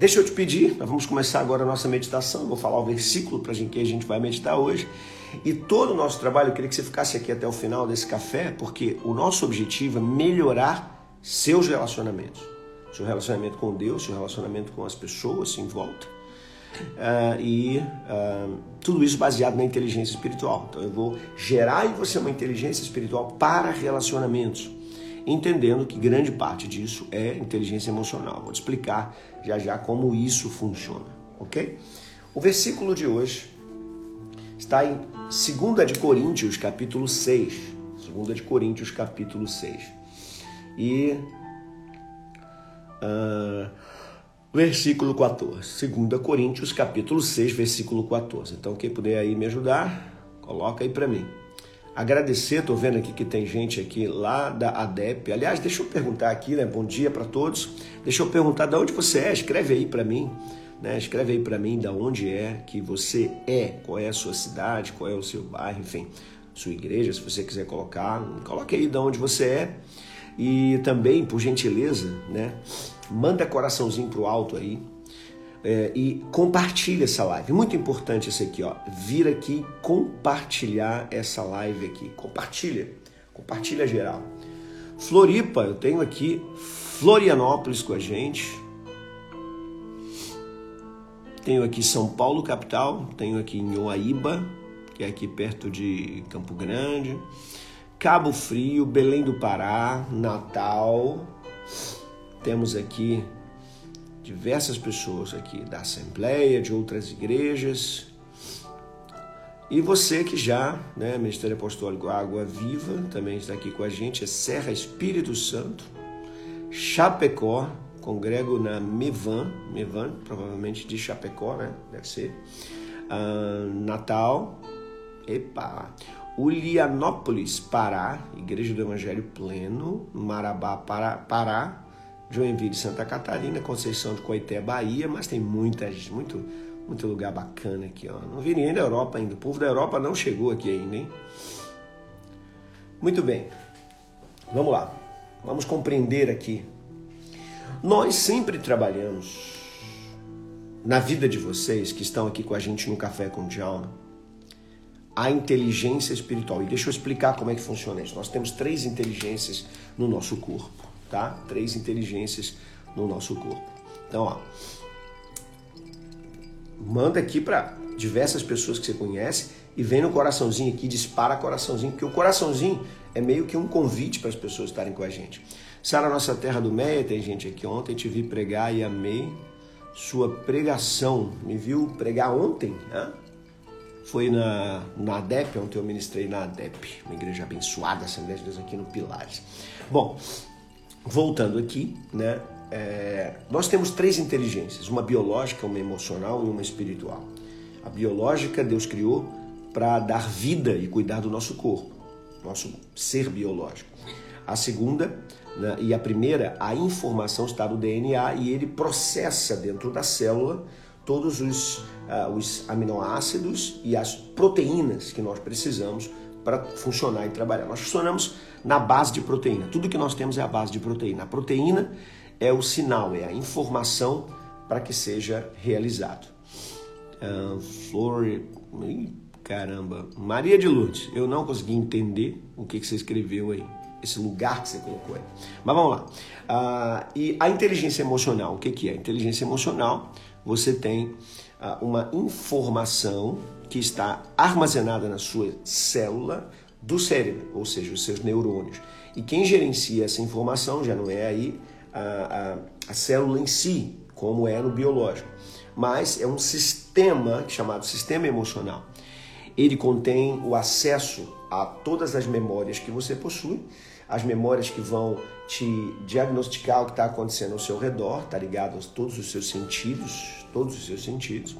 Deixa eu te pedir, nós vamos começar agora a nossa meditação. Vou falar o versículo para que a gente vai meditar hoje. E todo o nosso trabalho, eu queria que você ficasse aqui até o final desse café, porque o nosso objetivo é melhorar seus relacionamentos. Seu relacionamento com Deus, seu relacionamento com as pessoas em volta. Uh, e uh, tudo isso baseado na inteligência espiritual. Então eu vou gerar em você uma inteligência espiritual para relacionamentos entendendo que grande parte disso é inteligência emocional. Vou te explicar já já como isso funciona, ok? O versículo de hoje está em 2 de Coríntios, capítulo 6. 2 de Coríntios, capítulo 6. E uh, versículo 14. 2 Coríntios, capítulo 6, versículo 14. Então, quem puder aí me ajudar, coloca aí para mim agradecer, tô vendo aqui que tem gente aqui lá da ADEP. Aliás, deixa eu perguntar aqui, né? Bom dia para todos. Deixa eu perguntar de onde você é, escreve aí para mim, né? Escreve aí para mim de onde é que você é, qual é a sua cidade, qual é o seu bairro, enfim, sua igreja, se você quiser colocar, coloque aí de onde você é. E também, por gentileza, né? Manda coraçãozinho pro alto aí é, e compartilha essa live. Muito importante isso aqui, ó. Vir aqui compartilhar essa live aqui. Compartilha. Compartilha geral. Floripa, eu tenho aqui Florianópolis com a gente. Tenho aqui São Paulo, capital. Tenho aqui Nhoaíba, que é aqui perto de Campo Grande. Cabo Frio, Belém do Pará, Natal. Temos aqui diversas pessoas aqui da Assembleia, de outras igrejas. E você que já, né, Ministério Apostólico Água Viva, também está aqui com a gente, é Serra Espírito Santo, Chapecó, congrego na Mevan, Mevan, provavelmente de Chapecó, né, deve ser, uh, Natal, epa, Ulianópolis, Pará, Igreja do Evangelho Pleno, Marabá, Pará, Pará Joinville, Santa Catarina, Conceição de Coité, Bahia, mas tem muita, muito, muito lugar bacana aqui. Ó. Não vi ninguém da Europa ainda. O povo da Europa não chegou aqui ainda, hein? Muito bem. Vamos lá. Vamos compreender aqui. Nós sempre trabalhamos na vida de vocês que estão aqui com a gente no Café com Djalma, a inteligência espiritual. E deixa eu explicar como é que funciona isso. Nós temos três inteligências no nosso corpo tá? Três inteligências no nosso corpo. Então, ó, manda aqui para diversas pessoas que você conhece e vem no coraçãozinho aqui, dispara coraçãozinho, porque o coraçãozinho é meio que um convite para as pessoas estarem com a gente. Sara Nossa Terra do Meia, tem gente aqui ontem, te vi pregar e amei sua pregação. Me viu pregar ontem? Né? Foi na, na ADEP, ontem eu ministrei na ADEP, uma igreja abençoada, Assembleia de Deus aqui no Pilares. Bom, voltando aqui, né? É, nós temos três inteligências: uma biológica, uma emocional e uma espiritual. A biológica Deus criou para dar vida e cuidar do nosso corpo, nosso ser biológico. A segunda né, e a primeira, a informação está no DNA e ele processa dentro da célula todos os, uh, os aminoácidos e as proteínas que nós precisamos para funcionar e trabalhar. Nós funcionamos na base de proteína. Tudo que nós temos é a base de proteína. A proteína é o sinal, é a informação para que seja realizado. Uh, Flor. caramba. Maria de Lourdes, eu não consegui entender o que, que você escreveu aí. Esse lugar que você colocou aí. Mas vamos lá. Uh, e a inteligência emocional, o que, que é? Inteligência emocional, você tem uh, uma informação que está armazenada na sua célula do cérebro, ou seja, os seus neurônios. E quem gerencia essa informação já não é aí a, a, a célula em si, como é no biológico, mas é um sistema chamado sistema emocional. Ele contém o acesso a todas as memórias que você possui, as memórias que vão te diagnosticar o que está acontecendo ao seu redor, tá ligado a todos os seus sentidos, todos os seus sentidos.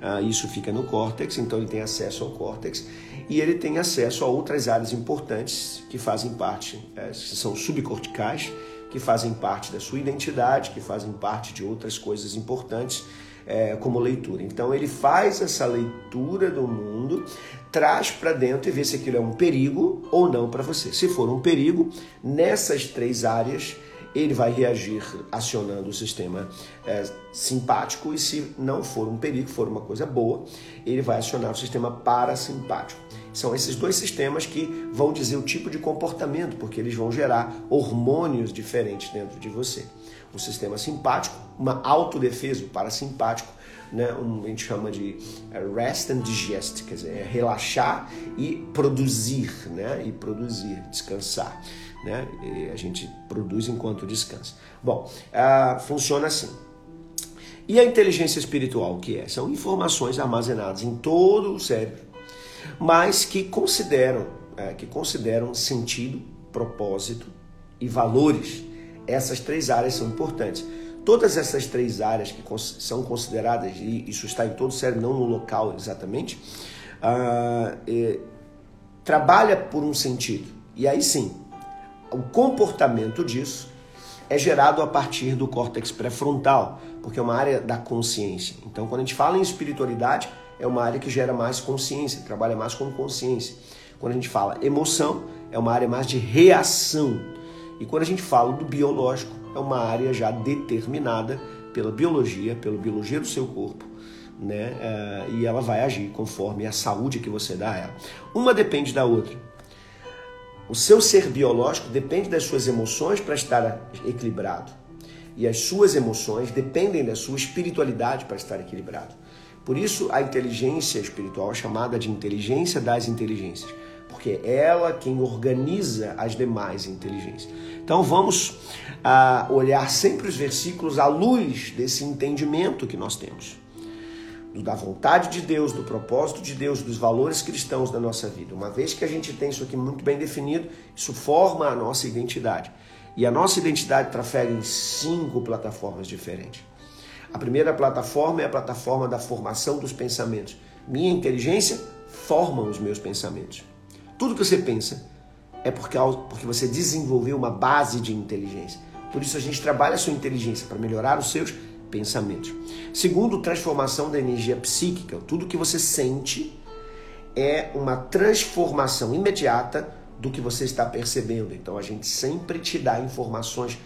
Uh, isso fica no córtex, então ele tem acesso ao córtex e ele tem acesso a outras áreas importantes que fazem parte, é, que são subcorticais, que fazem parte da sua identidade, que fazem parte de outras coisas importantes é, como leitura. Então ele faz essa leitura do mundo, traz para dentro e vê se aquilo é um perigo ou não para você. Se for um perigo, nessas três áreas ele vai reagir acionando o sistema é, simpático e se não for um perigo, for uma coisa boa, ele vai acionar o sistema parasimpático. São esses dois sistemas que vão dizer o tipo de comportamento, porque eles vão gerar hormônios diferentes dentro de você. O sistema simpático, uma autodefesa, o parasimpático, né, um, a gente chama de é, rest and digest, quer dizer, é relaxar e produzir, né, e produzir, descansar. Né? E a gente produz enquanto descansa. Bom, uh, funciona assim. E a inteligência espiritual, o que é? São informações armazenadas em todo o cérebro, mas que consideram, é, que consideram sentido, propósito e valores. Essas três áreas são importantes. Todas essas três áreas que são consideradas, e isso está em todo o cérebro, não no local exatamente, uh, é, trabalha por um sentido. E aí sim, o comportamento disso é gerado a partir do córtex pré-frontal, porque é uma área da consciência. Então, quando a gente fala em espiritualidade, é uma área que gera mais consciência, trabalha mais com consciência. Quando a gente fala emoção, é uma área mais de reação. E quando a gente fala do biológico, é uma área já determinada pela biologia, pela biologia do seu corpo, né? É, e ela vai agir conforme a saúde que você dá a ela. Uma depende da outra. O seu ser biológico depende das suas emoções para estar equilibrado. E as suas emoções dependem da sua espiritualidade para estar equilibrado. Por isso, a inteligência espiritual é chamada de inteligência das inteligências, porque é ela quem organiza as demais inteligências. Então, vamos ah, olhar sempre os versículos à luz desse entendimento que nós temos da vontade de Deus, do propósito de Deus, dos valores cristãos da nossa vida. Uma vez que a gente tem isso aqui muito bem definido, isso forma a nossa identidade. E a nossa identidade trafega em cinco plataformas diferentes. A primeira plataforma é a plataforma da formação dos pensamentos. Minha inteligência forma os meus pensamentos. Tudo que você pensa é porque, porque você desenvolveu uma base de inteligência. Por isso a gente trabalha a sua inteligência para melhorar os seus pensamentos. Segundo, transformação da energia psíquica. Tudo que você sente é uma transformação imediata do que você está percebendo. Então a gente sempre te dá informações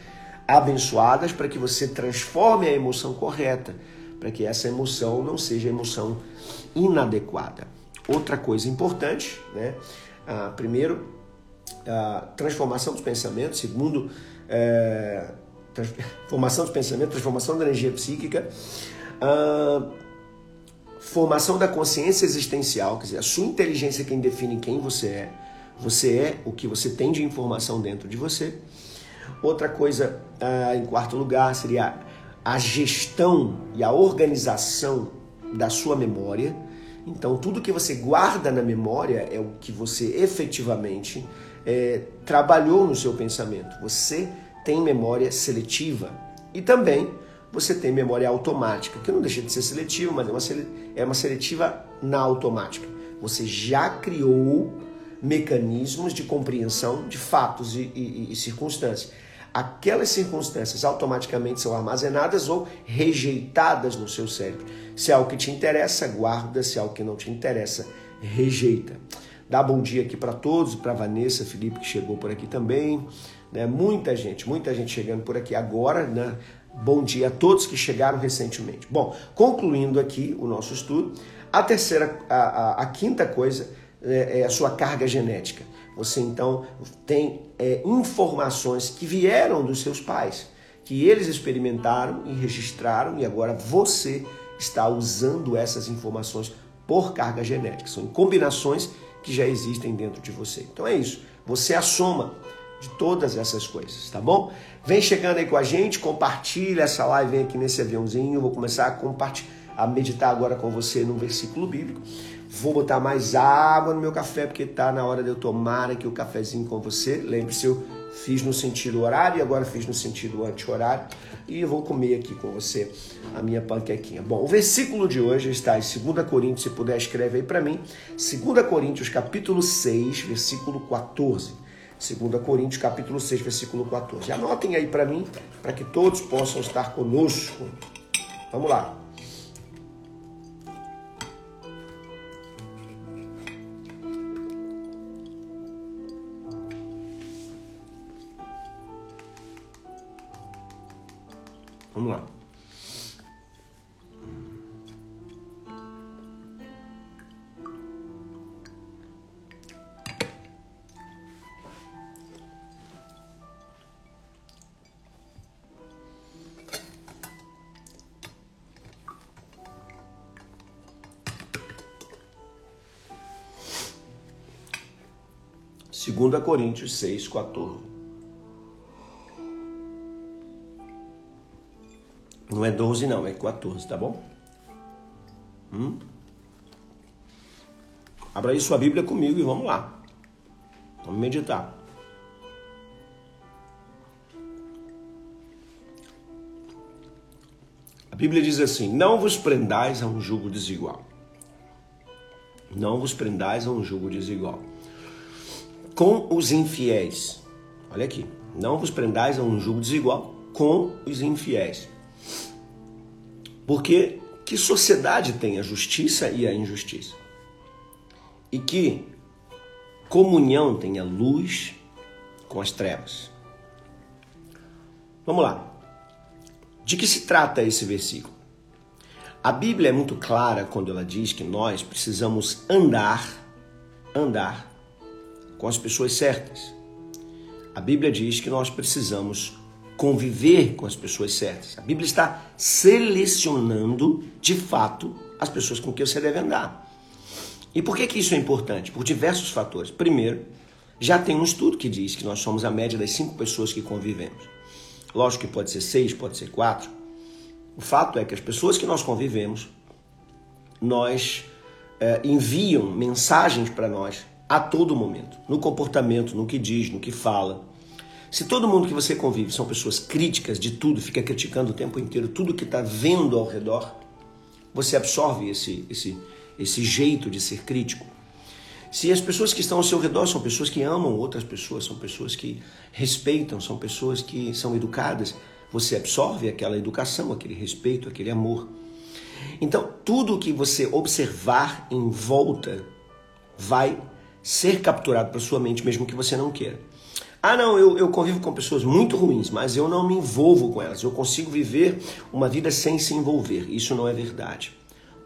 abençoadas para que você transforme a emoção correta, para que essa emoção não seja emoção inadequada. Outra coisa importante, né? Ah, primeiro, a transformação dos pensamentos. Segundo, é, formação de pensamento, transformação da energia psíquica, uh, formação da consciência existencial, quer dizer, a sua inteligência é quem define quem você é. Você é o que você tem de informação dentro de você. Outra coisa, uh, em quarto lugar, seria a gestão e a organização da sua memória. Então, tudo que você guarda na memória é o que você efetivamente é, trabalhou no seu pensamento. Você tem memória seletiva e também você tem memória automática, que não deixa de ser seletiva, mas é uma, é uma seletiva na automática. Você já criou mecanismos de compreensão de fatos e, e, e circunstâncias. Aquelas circunstâncias automaticamente são armazenadas ou rejeitadas no seu cérebro. Se é algo que te interessa, guarda, se é algo que não te interessa, rejeita. Dá bom dia aqui para todos, para Vanessa, Felipe que chegou por aqui também, né? Muita gente, muita gente chegando por aqui agora, né? Bom dia a todos que chegaram recentemente. Bom, concluindo aqui o nosso estudo, a terceira, a, a, a quinta coisa é, é, a sua carga genética. Você então tem é, informações que vieram dos seus pais, que eles experimentaram e registraram, e agora você está usando essas informações por carga genética. São combinações que já existem dentro de você. Então é isso. Você é a soma de todas essas coisas, tá bom? Vem chegando aí com a gente, compartilha essa live, vem aqui nesse aviãozinho, vou começar a compartilhar, a meditar agora com você num versículo bíblico. Vou botar mais água no meu café, porque tá na hora de eu tomar aqui o cafezinho com você. Lembre-se, eu Fiz no sentido horário e agora fiz no sentido anti-horário. E vou comer aqui com você a minha panquequinha. Bom, o versículo de hoje está em 2 Coríntios, se puder escreve aí para mim. 2 Coríntios, capítulo 6, versículo 14. 2 Coríntios, capítulo 6, versículo 14. Anotem aí para mim, para que todos possam estar conosco. Vamos lá. Vamos lá. Segunda Coríntios 6, 14. Não é 12 não, é 14, tá bom? Hum? Abra aí sua Bíblia comigo e vamos lá. Vamos meditar. A Bíblia diz assim: Não vos prendais a um jugo desigual. Não vos prendais a um jugo desigual. Com os infiéis. Olha aqui. Não vos prendais a um jugo desigual com os infiéis. Porque que sociedade tem a justiça e a injustiça? E que comunhão tem a luz com as trevas? Vamos lá. De que se trata esse versículo? A Bíblia é muito clara quando ela diz que nós precisamos andar, andar com as pessoas certas. A Bíblia diz que nós precisamos conviver com as pessoas certas. A Bíblia está selecionando, de fato, as pessoas com quem você deve andar. E por que, que isso é importante? Por diversos fatores. Primeiro, já tem um estudo que diz que nós somos a média das cinco pessoas que convivemos. Lógico que pode ser seis, pode ser quatro. O fato é que as pessoas que nós convivemos, nós é, enviam mensagens para nós a todo momento, no comportamento, no que diz, no que fala. Se todo mundo que você convive são pessoas críticas de tudo, fica criticando o tempo inteiro tudo que está vendo ao redor, você absorve esse, esse, esse jeito de ser crítico. Se as pessoas que estão ao seu redor são pessoas que amam outras pessoas, são pessoas que respeitam, são pessoas que são educadas, você absorve aquela educação, aquele respeito, aquele amor. Então, tudo que você observar em volta vai ser capturado para sua mente, mesmo que você não queira. Ah, não, eu, eu convivo com pessoas muito ruins, mas eu não me envolvo com elas. Eu consigo viver uma vida sem se envolver. Isso não é verdade.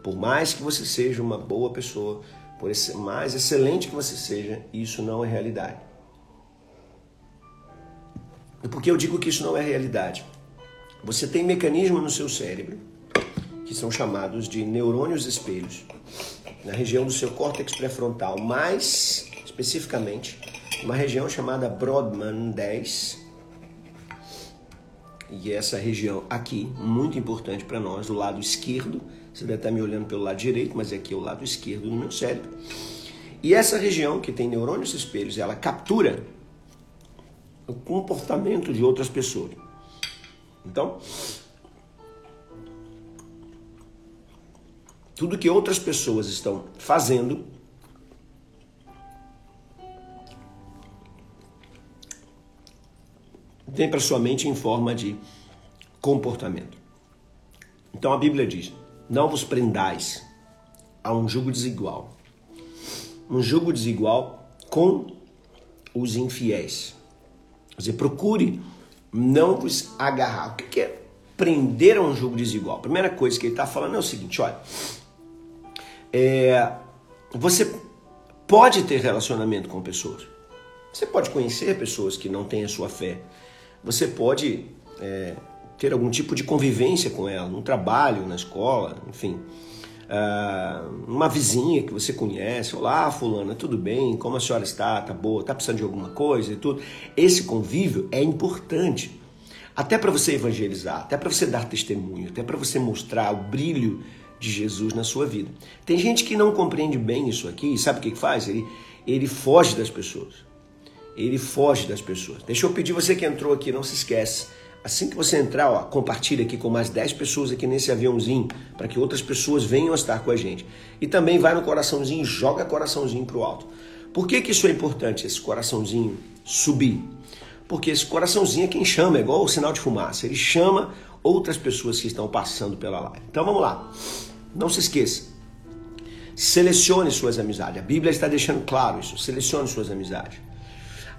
Por mais que você seja uma boa pessoa, por mais excelente que você seja, isso não é realidade. E por que eu digo que isso não é realidade? Você tem mecanismos no seu cérebro que são chamados de neurônios espelhos, na região do seu córtex pré-frontal, mais especificamente uma região chamada Brodmann 10. E essa região aqui, muito importante para nós, do lado esquerdo. Você deve estar me olhando pelo lado direito, mas aqui é o lado esquerdo do meu cérebro. E essa região que tem neurônios espelhos, ela captura o comportamento de outras pessoas. Então, tudo que outras pessoas estão fazendo vem para sua mente em forma de comportamento. Então a Bíblia diz: Não vos prendais a um jugo desigual. Um jugo desigual com os infiéis. Quer dizer, procure não vos agarrar. O que é prender a um jugo desigual? A primeira coisa que ele está falando é o seguinte: olha, é, você pode ter relacionamento com pessoas. Você pode conhecer pessoas que não têm a sua fé você pode é, ter algum tipo de convivência com ela, no trabalho, na escola, enfim. Uh, uma vizinha que você conhece, olá fulana, tudo bem? Como a senhora está? Tá boa? Tá precisando de alguma coisa e tudo? Esse convívio é importante, até para você evangelizar, até para você dar testemunho, até para você mostrar o brilho de Jesus na sua vida. Tem gente que não compreende bem isso aqui, e sabe o que faz? Ele, ele foge das pessoas. ele foge das pessoas. Deixa eu pedir você que entrou aqui, não se esquece. Assim que você entrar, ó, compartilha aqui com mais 10 pessoas aqui nesse aviãozinho, para que outras pessoas venham estar com a gente. E também vai no coraçãozinho, joga coraçãozinho pro alto. Por que, que isso é importante, esse coraçãozinho subir? Porque esse coraçãozinho é quem chama, é igual o sinal de fumaça. Ele chama outras pessoas que estão passando pela live. Então vamos lá. Não se esqueça. Selecione suas amizades. A Bíblia está deixando claro isso. Selecione suas amizades.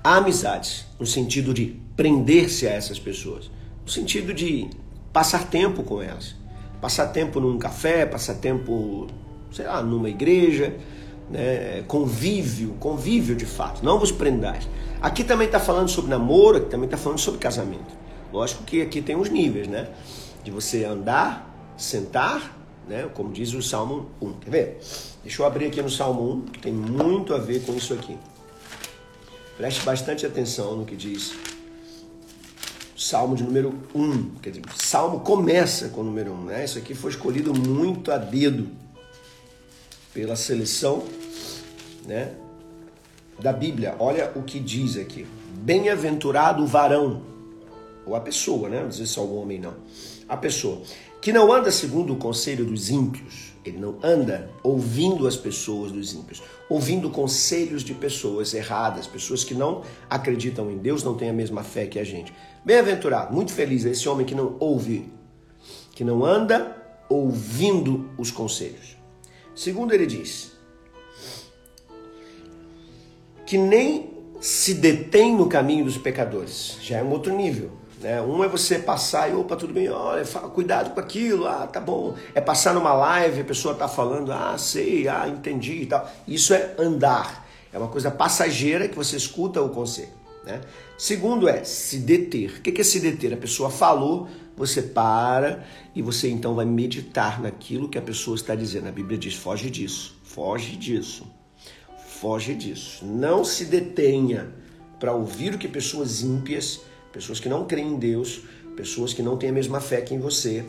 Há amizades no sentido de prender-se a essas pessoas, no sentido de passar tempo com elas. Passar tempo num café, passar tempo, sei lá, numa igreja, né? convívio, convívio de fato, não vos prendais. Aqui também está falando sobre namoro, aqui também está falando sobre casamento. Lógico que aqui tem os níveis, né? De você andar, sentar, né? Como diz o Salmo 1. Quer ver? Deixa eu abrir aqui no Salmo 1, que tem muito a ver com isso aqui. Preste bastante atenção no que diz Salmo de número 1. Quer dizer, Salmo começa com o número 1, né? Isso aqui foi escolhido muito a dedo pela seleção, né? Da Bíblia. Olha o que diz aqui. Bem-aventurado o varão, ou a pessoa, né? Não diz só o homem, não. A pessoa que não anda segundo o conselho dos ímpios, ele não anda ouvindo as pessoas dos ímpios, ouvindo conselhos de pessoas erradas, pessoas que não acreditam em Deus, não têm a mesma fé que a gente. Bem-aventurado, muito feliz é esse homem que não ouve, que não anda ouvindo os conselhos. Segundo, ele diz que nem se detém no caminho dos pecadores, já é um outro nível. Né? Um é você passar e, opa, tudo bem, olha, fala, cuidado com aquilo, ah, tá bom. É passar numa live, a pessoa tá falando, ah, sei, ah, entendi e tal. Isso é andar. É uma coisa passageira que você escuta o conselho. Né? Segundo é se deter. O que é se deter? A pessoa falou, você para e você então vai meditar naquilo que a pessoa está dizendo. A Bíblia diz: foge disso, foge disso, foge disso. Não se detenha para ouvir o que pessoas ímpias pessoas que não creem em Deus, pessoas que não têm a mesma fé que em você.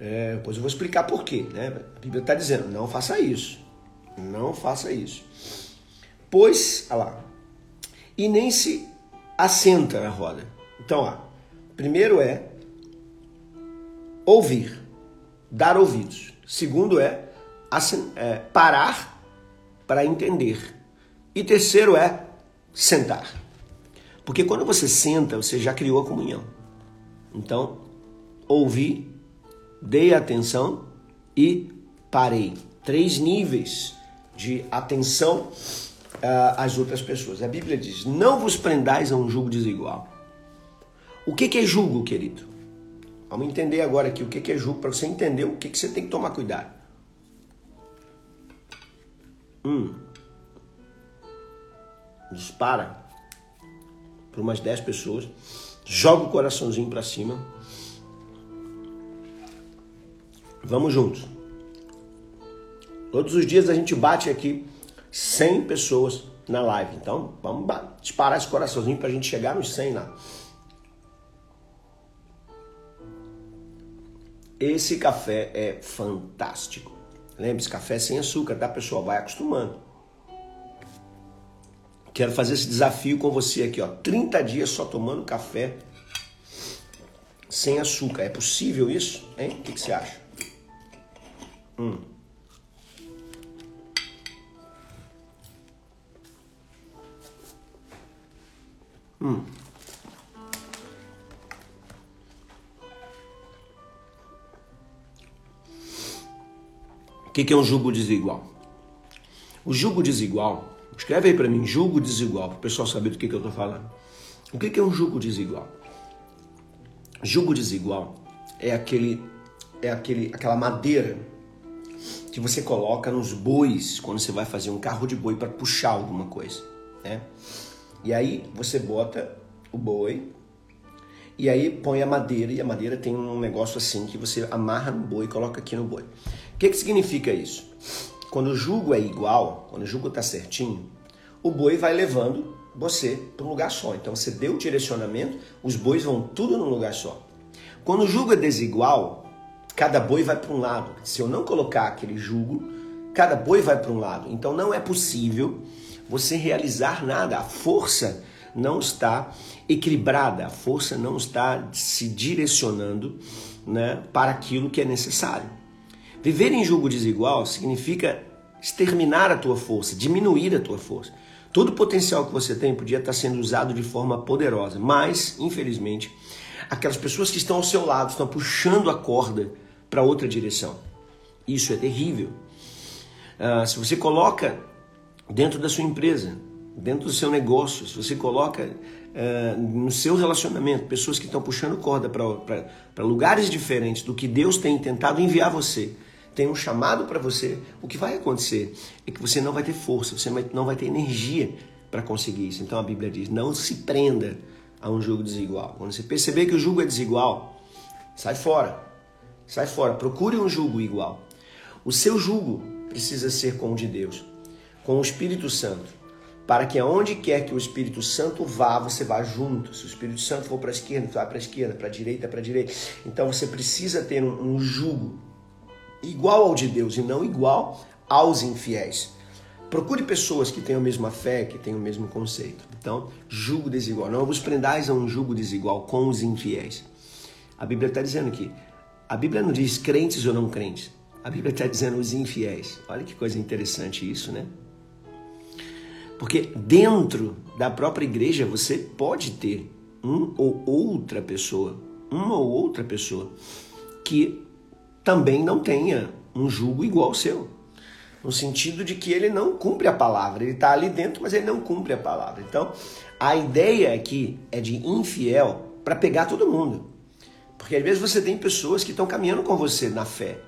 É, depois eu vou explicar por quê. Né? A Bíblia está dizendo: não faça isso. Não faça isso. Pois, olha lá, e nem se assenta na roda. Então, ó, primeiro é ouvir, dar ouvidos. Segundo é, é parar para entender. E terceiro é sentar. Porque quando você senta, você já criou a comunhão. Então, ouvi, dei atenção e parei. Três níveis de atenção uh, às outras pessoas. A Bíblia diz: Não vos prendais a um jugo desigual. O que, que é jugo, querido? Vamos entender agora aqui o que, que é jugo para você entender o que, que você tem que tomar cuidado. Hum. Dispara para umas 10 pessoas, joga o coraçãozinho para cima. Vamos juntos. Todos os dias a gente bate aqui 100 pessoas na live. Então, vamos disparar esse coraçãozinho para a gente chegar nos 100 lá. Esse café é fantástico. Lembre-se, café sem açúcar, tá, pessoal? Vai acostumando. Quero fazer esse desafio com você aqui, ó. 30 dias só tomando café sem açúcar. É possível isso? Hein? O que, que você acha? Hum. Hum. O que, que é um jugo desigual? O jugo desigual Escreve aí para mim, julgo desigual, para o pessoal saber do que, que eu estou falando. O que, que é um julgo desigual? Julgo desigual é aquele, é aquele, aquela madeira que você coloca nos bois quando você vai fazer um carro de boi para puxar alguma coisa, né? E aí você bota o boi e aí põe a madeira e a madeira tem um negócio assim que você amarra no boi e coloca aqui no boi. O que, que significa isso? Quando o jugo é igual, quando o jugo está certinho, o boi vai levando você para um lugar só. Então você deu o direcionamento, os bois vão tudo num lugar só. Quando o jugo é desigual, cada boi vai para um lado. Se eu não colocar aquele jugo, cada boi vai para um lado. Então não é possível você realizar nada. A força não está equilibrada, a força não está se direcionando né, para aquilo que é necessário. Viver em julgo desigual significa exterminar a tua força, diminuir a tua força. Todo o potencial que você tem podia estar sendo usado de forma poderosa, mas, infelizmente, aquelas pessoas que estão ao seu lado estão puxando a corda para outra direção. Isso é terrível. Uh, se você coloca dentro da sua empresa, dentro do seu negócio, se você coloca uh, no seu relacionamento pessoas que estão puxando corda para lugares diferentes do que Deus tem tentado enviar você, tem um chamado para você, o que vai acontecer é que você não vai ter força, você não vai ter energia para conseguir isso. Então a Bíblia diz: não se prenda a um jugo desigual. Quando você perceber que o jugo é desigual, sai fora. Sai fora, procure um jugo igual. O seu jugo precisa ser com o de Deus, com o Espírito Santo, para que aonde quer que o Espírito Santo vá, você vá junto. Se o Espírito Santo for para a esquerda, vai para a esquerda, para a direita, para a direita. Então você precisa ter um, um jugo igual ao de Deus e não igual aos infiéis. Procure pessoas que tenham a mesma fé, que tenham o mesmo conceito. Então, jugo desigual. Não vos prendais a um jugo desigual com os infiéis. A Bíblia está dizendo que a Bíblia não diz crentes ou não crentes. A Bíblia está dizendo os infiéis. Olha que coisa interessante isso, né? Porque dentro da própria igreja você pode ter um ou outra pessoa, uma ou outra pessoa que também não tenha um jugo igual ao seu. No sentido de que ele não cumpre a palavra. Ele está ali dentro, mas ele não cumpre a palavra. Então, a ideia aqui é de infiel para pegar todo mundo. Porque às vezes você tem pessoas que estão caminhando com você na fé,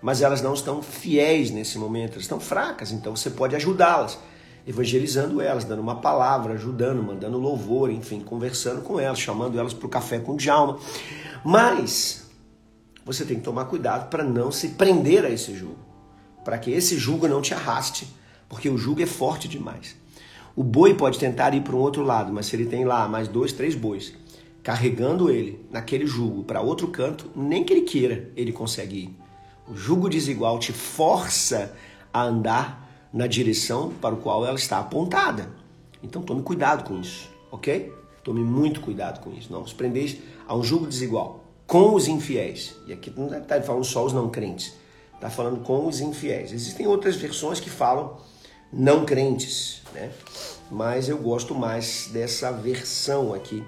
mas elas não estão fiéis nesse momento, elas estão fracas, então você pode ajudá-las, evangelizando elas, dando uma palavra, ajudando, mandando louvor, enfim, conversando com elas, chamando elas para o café com Djalma. Mas você tem que tomar cuidado para não se prender a esse jugo, para que esse jugo não te arraste, porque o jugo é forte demais. O boi pode tentar ir para um outro lado, mas se ele tem lá mais dois, três bois carregando ele naquele jugo para outro canto, nem que ele queira, ele consegue ir. O jugo desigual te força a andar na direção para o qual ela está apontada. Então tome cuidado com isso, ok? Tome muito cuidado com isso. Não os prendeis a um jugo desigual com os infiéis. E aqui não está falando só os não crentes, está falando com os infiéis. Existem outras versões que falam não crentes, né? Mas eu gosto mais dessa versão aqui,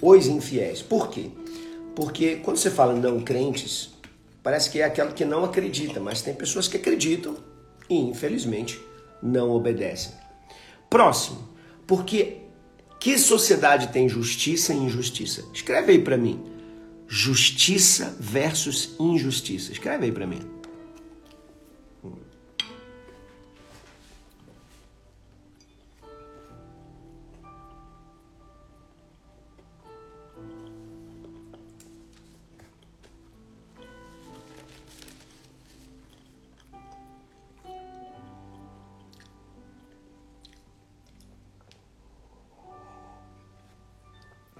os infiéis. Por quê? Porque quando você fala não crentes, parece que é aquela que não acredita, mas tem pessoas que acreditam e infelizmente não obedecem. Próximo, porque que sociedade tem justiça e injustiça? Escreve aí para mim justiça versus injustiça. Escreve aí para mim.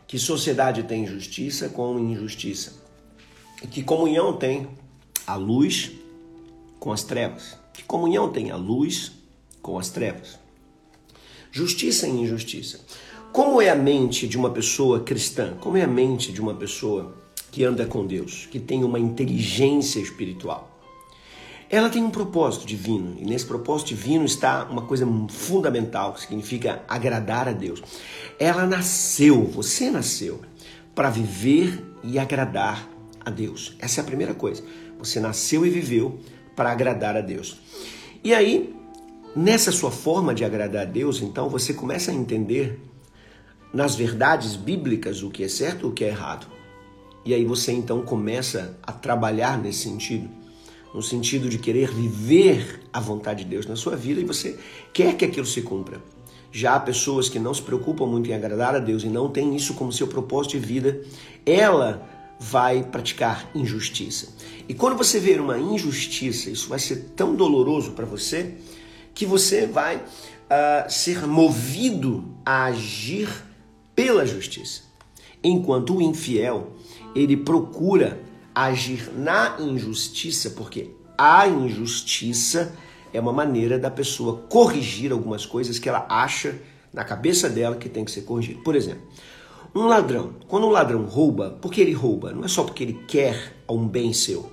Que sociedade tem justiça com injustiça? E que comunhão tem a luz com as trevas? Que comunhão tem a luz com as trevas? Justiça e injustiça. Como é a mente de uma pessoa cristã? Como é a mente de uma pessoa que anda com Deus, que tem uma inteligência espiritual? Ela tem um propósito divino, e nesse propósito divino está uma coisa fundamental, que significa agradar a Deus. Ela nasceu, você nasceu, para viver e agradar a Deus. Essa é a primeira coisa. Você nasceu e viveu para agradar a Deus. E aí, nessa sua forma de agradar a Deus, então você começa a entender nas verdades bíblicas o que é certo e o que é errado. E aí você então começa a trabalhar nesse sentido no sentido de querer viver a vontade de Deus na sua vida e você quer que aquilo se cumpra. Já há pessoas que não se preocupam muito em agradar a Deus e não têm isso como seu propósito de vida, ela vai praticar injustiça. E quando você ver uma injustiça, isso vai ser tão doloroso para você que você vai uh, ser movido a agir pela justiça. Enquanto o infiel, ele procura agir na injustiça, porque a injustiça é uma maneira da pessoa corrigir algumas coisas que ela acha na cabeça dela que tem que ser corrigido. Por exemplo, um ladrão, quando um ladrão rouba, por que ele rouba? Não é só porque ele quer um bem seu.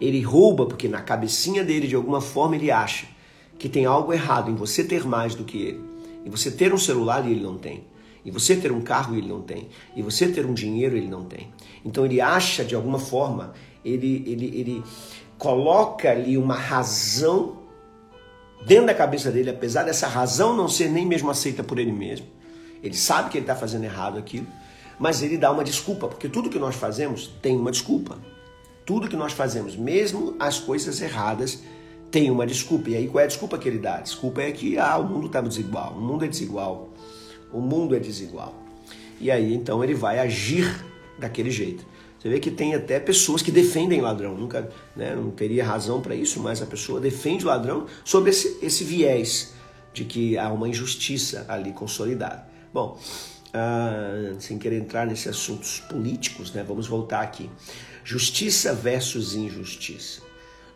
Ele rouba porque na cabecinha dele, de alguma forma, ele acha que tem algo errado em você ter mais do que ele. Em você ter um celular e ele não tem. E você ter um carro ele não tem. E você ter um dinheiro ele não tem. Então ele acha, de alguma forma, ele, ele, ele coloca ali uma razão dentro da cabeça dele, apesar dessa razão não ser nem mesmo aceita por ele mesmo. Ele sabe que ele está fazendo errado aquilo, mas ele dá uma desculpa, porque tudo que nós fazemos tem uma desculpa. Tudo que nós fazemos, mesmo as coisas erradas, tem uma desculpa. E aí qual é a desculpa que ele dá? A desculpa é que ah, o mundo está desigual, o mundo é desigual, o mundo é desigual. E aí então ele vai agir daquele jeito. Você vê que tem até pessoas que defendem ladrão. Nunca, né, não teria razão para isso, mas a pessoa defende o ladrão sob esse, esse viés de que há uma injustiça ali consolidada. Bom, ah, sem querer entrar nesses assuntos políticos, né, vamos voltar aqui. Justiça versus injustiça.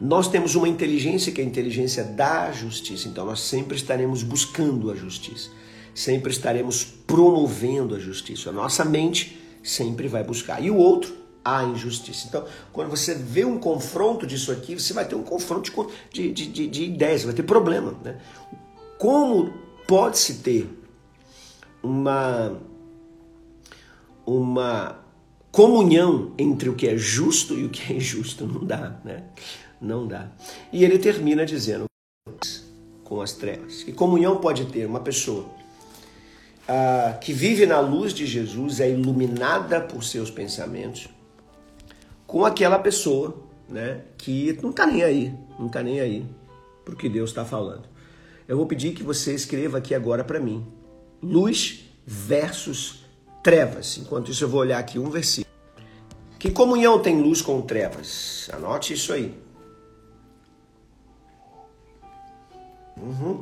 Nós temos uma inteligência que é a inteligência da justiça, então nós sempre estaremos buscando a justiça, sempre estaremos promovendo a justiça. A nossa mente sempre vai buscar. E o outro a injustiça. Então, quando você vê um confronto disso aqui, você vai ter um confronto de, de, de, de ideias, vai ter problema. Né? Como pode-se ter uma, uma comunhão entre o que é justo e o que é injusto? Não dá, né? Não dá. E ele termina dizendo com as trevas. Que comunhão pode ter uma pessoa que vive na luz de Jesus, é iluminada por seus pensamentos, com aquela pessoa, né, que não está nem aí, não está nem aí para o que Deus está falando. Eu vou pedir que você escreva aqui agora para mim, luz versus trevas. Enquanto isso eu vou olhar aqui um versículo. Que comunhão tem luz com trevas? Anote isso aí. Uhum.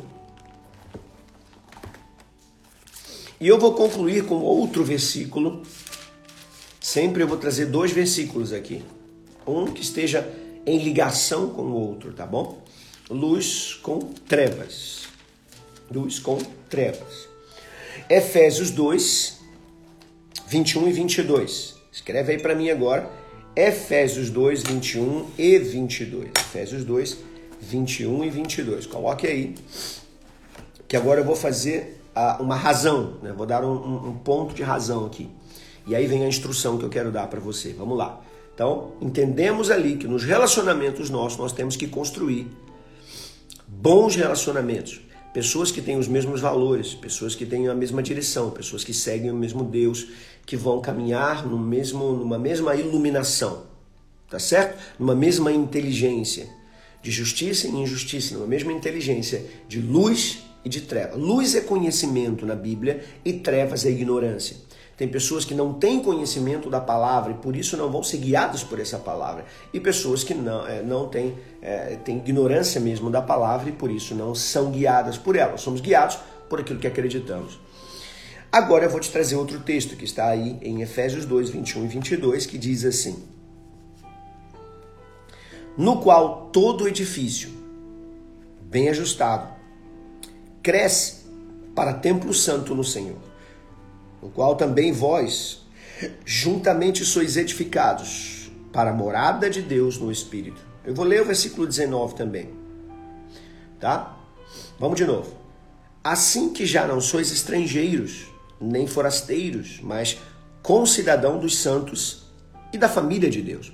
E eu vou concluir com outro versículo Sempre eu vou trazer dois versículos aqui. Um que esteja em ligação com o outro, tá bom? Luz com trevas. Luz com trevas. Efésios 2, 21 e 22. Escreve aí para mim agora. Efésios 2, 21 e 22. Efésios 2, 21 e 22. Coloque aí. Que agora eu vou fazer uma razão. Né? Vou dar um, um, ponto de razão aqui. E aí vem a instrução que eu quero dar para você. Vamos lá. Então, entendemos ali que nos relacionamentos nossos nós temos que construir bons relacionamentos. Pessoas que têm os mesmos valores, pessoas que têm a mesma direção, pessoas que seguem o mesmo Deus, que vão caminhar no mesmo, numa mesma iluminação, tá certo? Numa mesma inteligência de justiça e injustiça, numa mesma inteligência de luz e de treva. Luz é conhecimento na Bíblia e trevas é ignorância. Tem pessoas que não têm conhecimento da palavra e por isso não vão ser guiados por essa palavra. E pessoas que não, é, não têm, é, têm ignorância mesmo da palavra e por isso não são guiadas por ela. Somos guiados por aquilo que acreditamos. Agora eu vou te trazer outro texto que está aí em Efésios 2, 21 e 22, que diz assim: No qual todo edifício, bem ajustado, cresce para templo santo no Senhor no qual também vós juntamente sois edificados para a morada de Deus no Espírito. Eu vou ler o versículo 19 também. Tá? Vamos de novo. Assim que já não sois estrangeiros, nem forasteiros, mas concidadão dos santos e da família de Deus.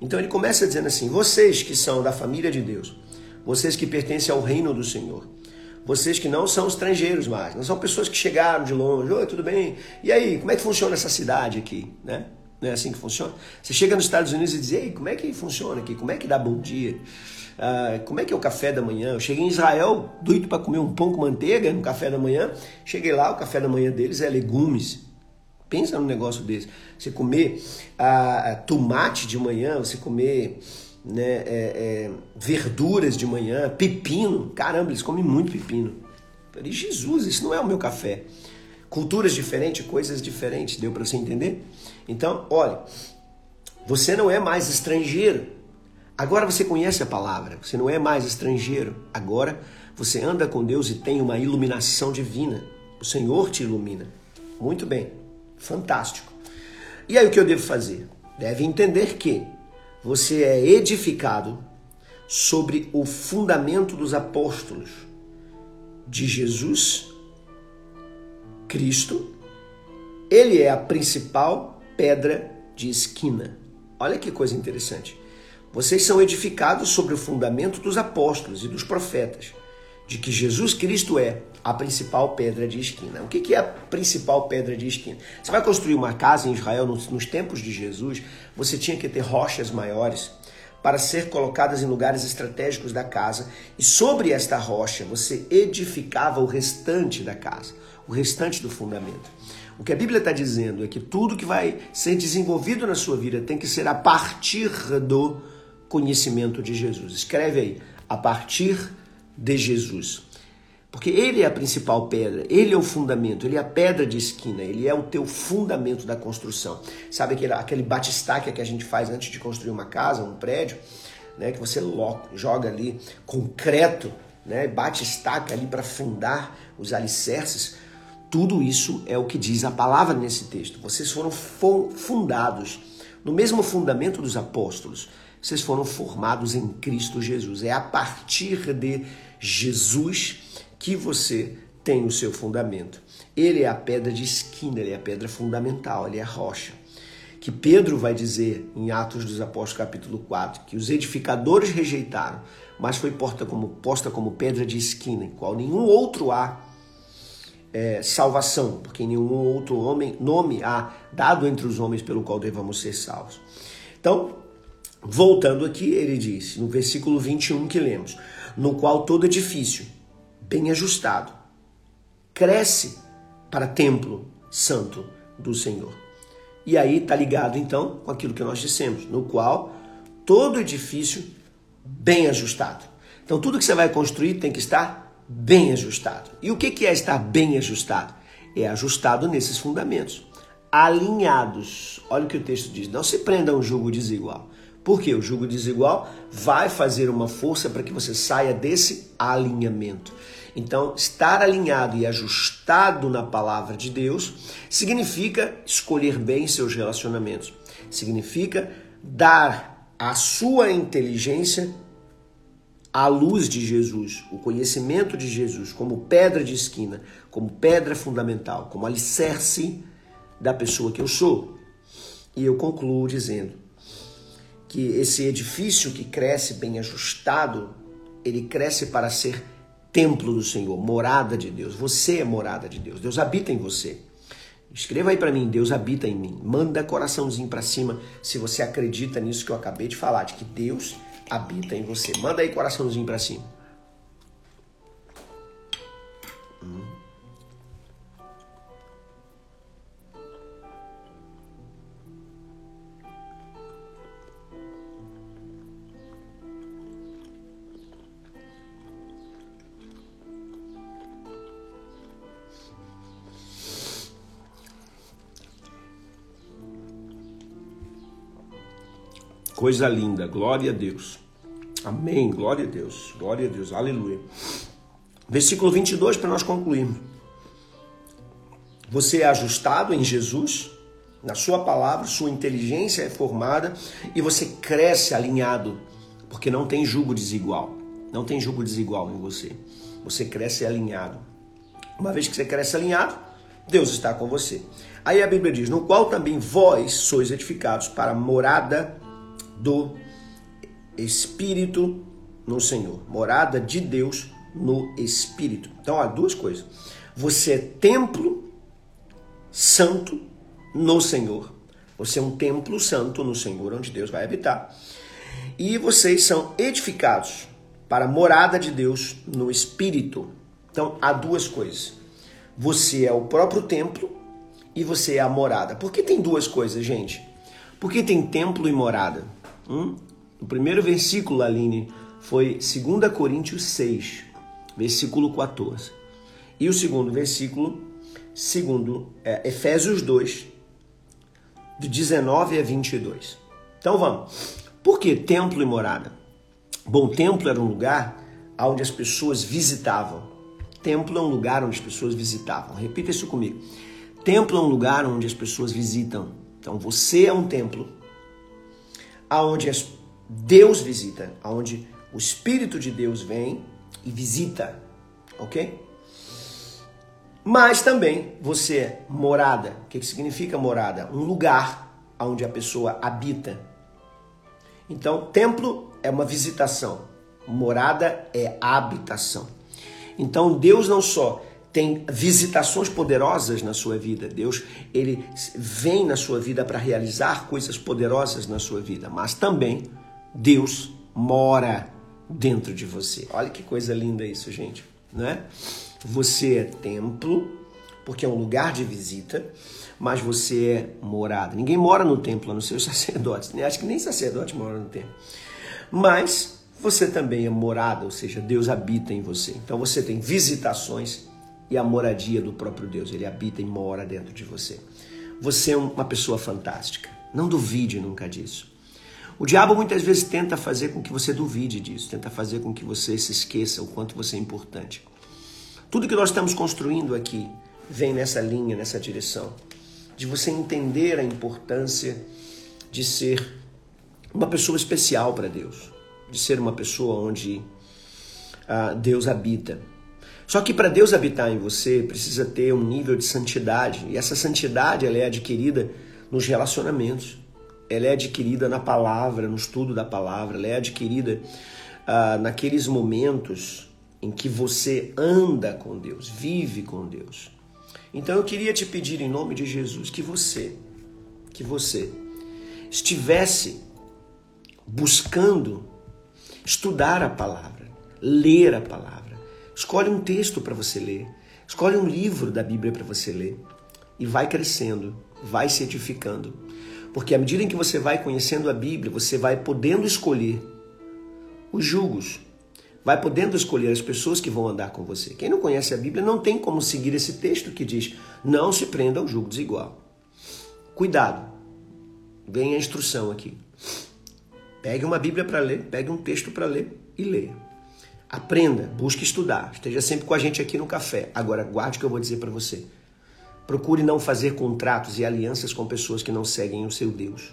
Então ele começa dizendo assim: vocês que são da família de Deus, vocês que pertencem ao reino do Senhor, vocês que não são estrangeiros mais, não são pessoas que chegaram de longe, oi, tudo bem? E aí, como é que funciona essa cidade aqui, né? Não é assim que funciona? Você chega nos Estados Unidos e diz, ei, como é que funciona aqui? Como é que dá bom dia? Ah, como é que é o café da manhã? Eu cheguei em Israel, doido para comer um pão com manteiga no café da manhã. Cheguei lá, o café da manhã deles é legumes. Pensa num negócio desse. Você comer ah, tomate de manhã, você comer né, é, é, verduras de manhã, pepino. Caramba, eles comem muito pepino. Eu falei, Jesus, isso não é o meu café. Culturas diferentes, coisas diferentes, deu para você entender? Então, olha, você não é mais estrangeiro. Agora você conhece a palavra, você não é mais estrangeiro. Agora você anda com Deus e tem uma iluminação divina. O Senhor te ilumina. Muito bem, fantástico. E aí o que eu devo fazer? Deve entender que você é edificado sobre o fundamento dos apóstolos de Jesus Cristo. Ele é a principal pedra de esquina. Olha que coisa interessante. Vocês são edificados sobre o fundamento dos apóstolos e dos profetas, de que Jesus Cristo é a principal pedra de esquina. O que é a principal pedra de esquina? Você vai construir uma casa em Israel nos, tempos de Jesus, você tinha que ter rochas maiores para ser colocadas em lugares estratégicos da casa, e sobre esta rocha você edificava o restante da casa, o restante do fundamento. O que a Bíblia está dizendo é que tudo que vai ser desenvolvido na sua vida tem que ser a partir do conhecimento de Jesus. Escreve aí, a partir de Jesus. Porque ele é a principal pedra, ele é o fundamento, ele é a pedra de esquina, ele é o teu fundamento da construção. Sabe aquele, aquele batistaca que a gente faz antes de construir uma casa, um prédio, né, que você joga ali concreto, né, bate estaca ali para fundar os alicerces. Tudo isso é o que diz a palavra nesse texto. Vocês foram fundados no mesmo fundamento dos apóstolos. Vocês foram formados em Cristo Jesus. É a partir de Jesus que você tem o seu fundamento. Ele é a pedra de esquina, ele é a pedra fundamental, ele é a rocha. Que Pedro vai dizer em Atos dos Apóstolos, capítulo 4, que os edificadores rejeitaram, mas foi posta como, posta como pedra de esquina, em qual nenhum outro há é, salvação, porque nenhum outro homem, nome há dado entre os homens pelo qual devamos ser salvos. Então, voltando aqui, ele disse, no versículo 21 que lemos, no qual todo edifício bem ajustado, cresce para templo santo do Senhor. E aí está ligado então com aquilo que nós dissemos, no qual todo edifício bem ajustado. Então tudo que você vai construir tem que estar bem ajustado. E o que é estar bem ajustado? É ajustado nesses fundamentos, alinhados. Olha o que o texto diz: não se prenda a um jugo desigual. Porque o jugo desigual vai fazer uma força para que você saia desse alinhamento. Então, estar alinhado e ajustado na palavra de Deus significa escolher bem seus relacionamentos, significa dar a sua inteligência à luz de Jesus, o conhecimento de Jesus como pedra de esquina, como pedra fundamental, como alicerce da pessoa que eu sou. E eu concluo dizendo que esse edifício que cresce bem ajustado, ele cresce para ser templo do Senhor, morada de Deus. Você é morada de Deus. Deus habita em você. Escreva aí para mim, Deus habita em mim. Manda coraçãozinho para cima se você acredita nisso que eu acabei de falar, de que Deus habita em você. Manda aí coraçãozinho para cima. Coisa linda, glória a Deus. Amém, glória a Deus, glória a Deus, aleluia. Versículo 22 para nós concluirmos. Você é ajustado em Jesus, na Sua palavra, sua inteligência é formada e você cresce alinhado, porque não tem jugo desigual. Não tem jugo desigual em você. Você cresce alinhado. Uma vez que você cresce alinhado, Deus está com você. Aí a Bíblia diz: No qual também vós sois edificados para morada do Espírito no Senhor. Morada de Deus no Espírito. Então, há duas coisas. Você é templo santo no Senhor. Você é um templo santo no Senhor, onde Deus vai habitar. E vocês são edificados para a morada de Deus no Espírito. Então, há duas coisas. Você é o próprio templo e você é a morada. Por que tem duas coisas, gente? Por que tem templo e morada? Hum? O primeiro versículo, Aline, foi 2 Coríntios 6, versículo 14. E o segundo versículo, segundo é, Efésios 2, de 19 a 22. Então vamos. Por que templo e morada? Bom, templo era um lugar onde as pessoas visitavam. Templo é um lugar onde as pessoas visitavam. Repita isso comigo. Templo é um lugar onde as pessoas visitam. Então você é um templo aonde Deus visita, aonde o Espírito de Deus vem e visita, ok? Mas também você é morada. O que, que significa morada? Um lugar onde a pessoa habita. Então, templo é uma visitação, morada é habitação. Então, Deus não só tem visitações poderosas na sua vida. Deus, ele vem na sua vida para realizar coisas poderosas na sua vida, mas também Deus mora dentro de você. Olha que coisa linda isso, gente, né? Você é templo, porque é um lugar de visita, mas você é morada. Ninguém mora no templo, a não ser os sacerdotes. Né? Acho que nem sacerdote mora no templo. Mas você também é morada, ou seja, Deus habita em você. Então você tem visitações e a moradia do próprio Deus. Ele habita e mora dentro de você. Você é uma pessoa fantástica. Não duvide nunca disso. O diabo muitas vezes tenta fazer com que você duvide disso, tenta fazer com que você se esqueça o quanto você é importante. Tudo que nós estamos construindo aqui vem nessa linha, nessa direção, de você entender a importância de ser uma pessoa especial para Deus, de ser uma pessoa onde ah, Deus habita. Só que para Deus habitar em você, precisa ter um nível de santidade. E essa santidade ela é adquirida nos relacionamentos. Ela é adquirida na palavra, no estudo da palavra. Ela é adquirida ah, naqueles momentos em que você anda com Deus, vive com Deus. Então eu queria te pedir em nome de Jesus que você, que você estivesse buscando estudar a palavra, ler a palavra Escolhe um texto para você ler. Escolhe um livro da Bíblia para você ler. E vai crescendo, vai se edificando. Porque à medida em que você vai conhecendo a Bíblia, você vai podendo escolher os julgos. Vai podendo escolher as pessoas que vão andar com você. Quem não conhece a Bíblia não tem como seguir esse texto que diz: não se prenda ao julgo desigual. Cuidado. Vem a instrução aqui. Pegue uma Bíblia para ler, pegue um texto para ler e leia. Aprenda, busque estudar, esteja sempre com a gente aqui no café. Agora, guarde o que eu vou dizer para você. Procure não fazer contratos e alianças com pessoas que não seguem o seu Deus.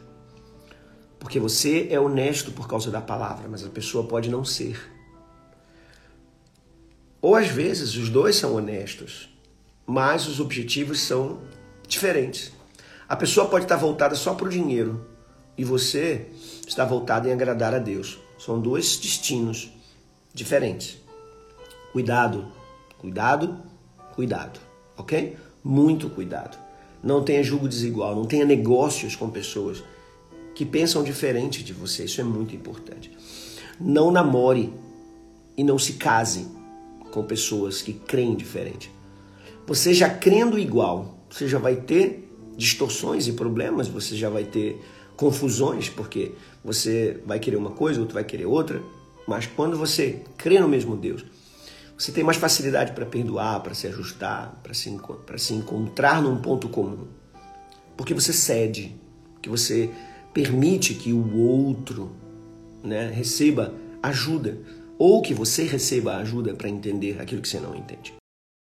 Porque você é honesto por causa da palavra, mas a pessoa pode não ser. Ou às vezes os dois são honestos, mas os objetivos são diferentes. A pessoa pode estar voltada só para o dinheiro e você está voltado em agradar a Deus. São dois destinos diferentes. Cuidado, cuidado, cuidado, ok? Muito cuidado. Não tenha julgo desigual, não tenha negócios com pessoas que pensam diferente de você. Isso é muito importante. Não namore e não se case com pessoas que creem diferente. Você já crendo igual, você já vai ter distorções e problemas, você já vai ter confusões, porque você vai querer uma coisa, outro vai querer outra, mas quando você crê no mesmo Deus, você tem mais facilidade para perdoar, para se ajustar, para se, se encontrar num ponto comum. Porque você cede, que você permite que o outro né, receba ajuda, ou que você receba ajuda para entender aquilo que você não entende.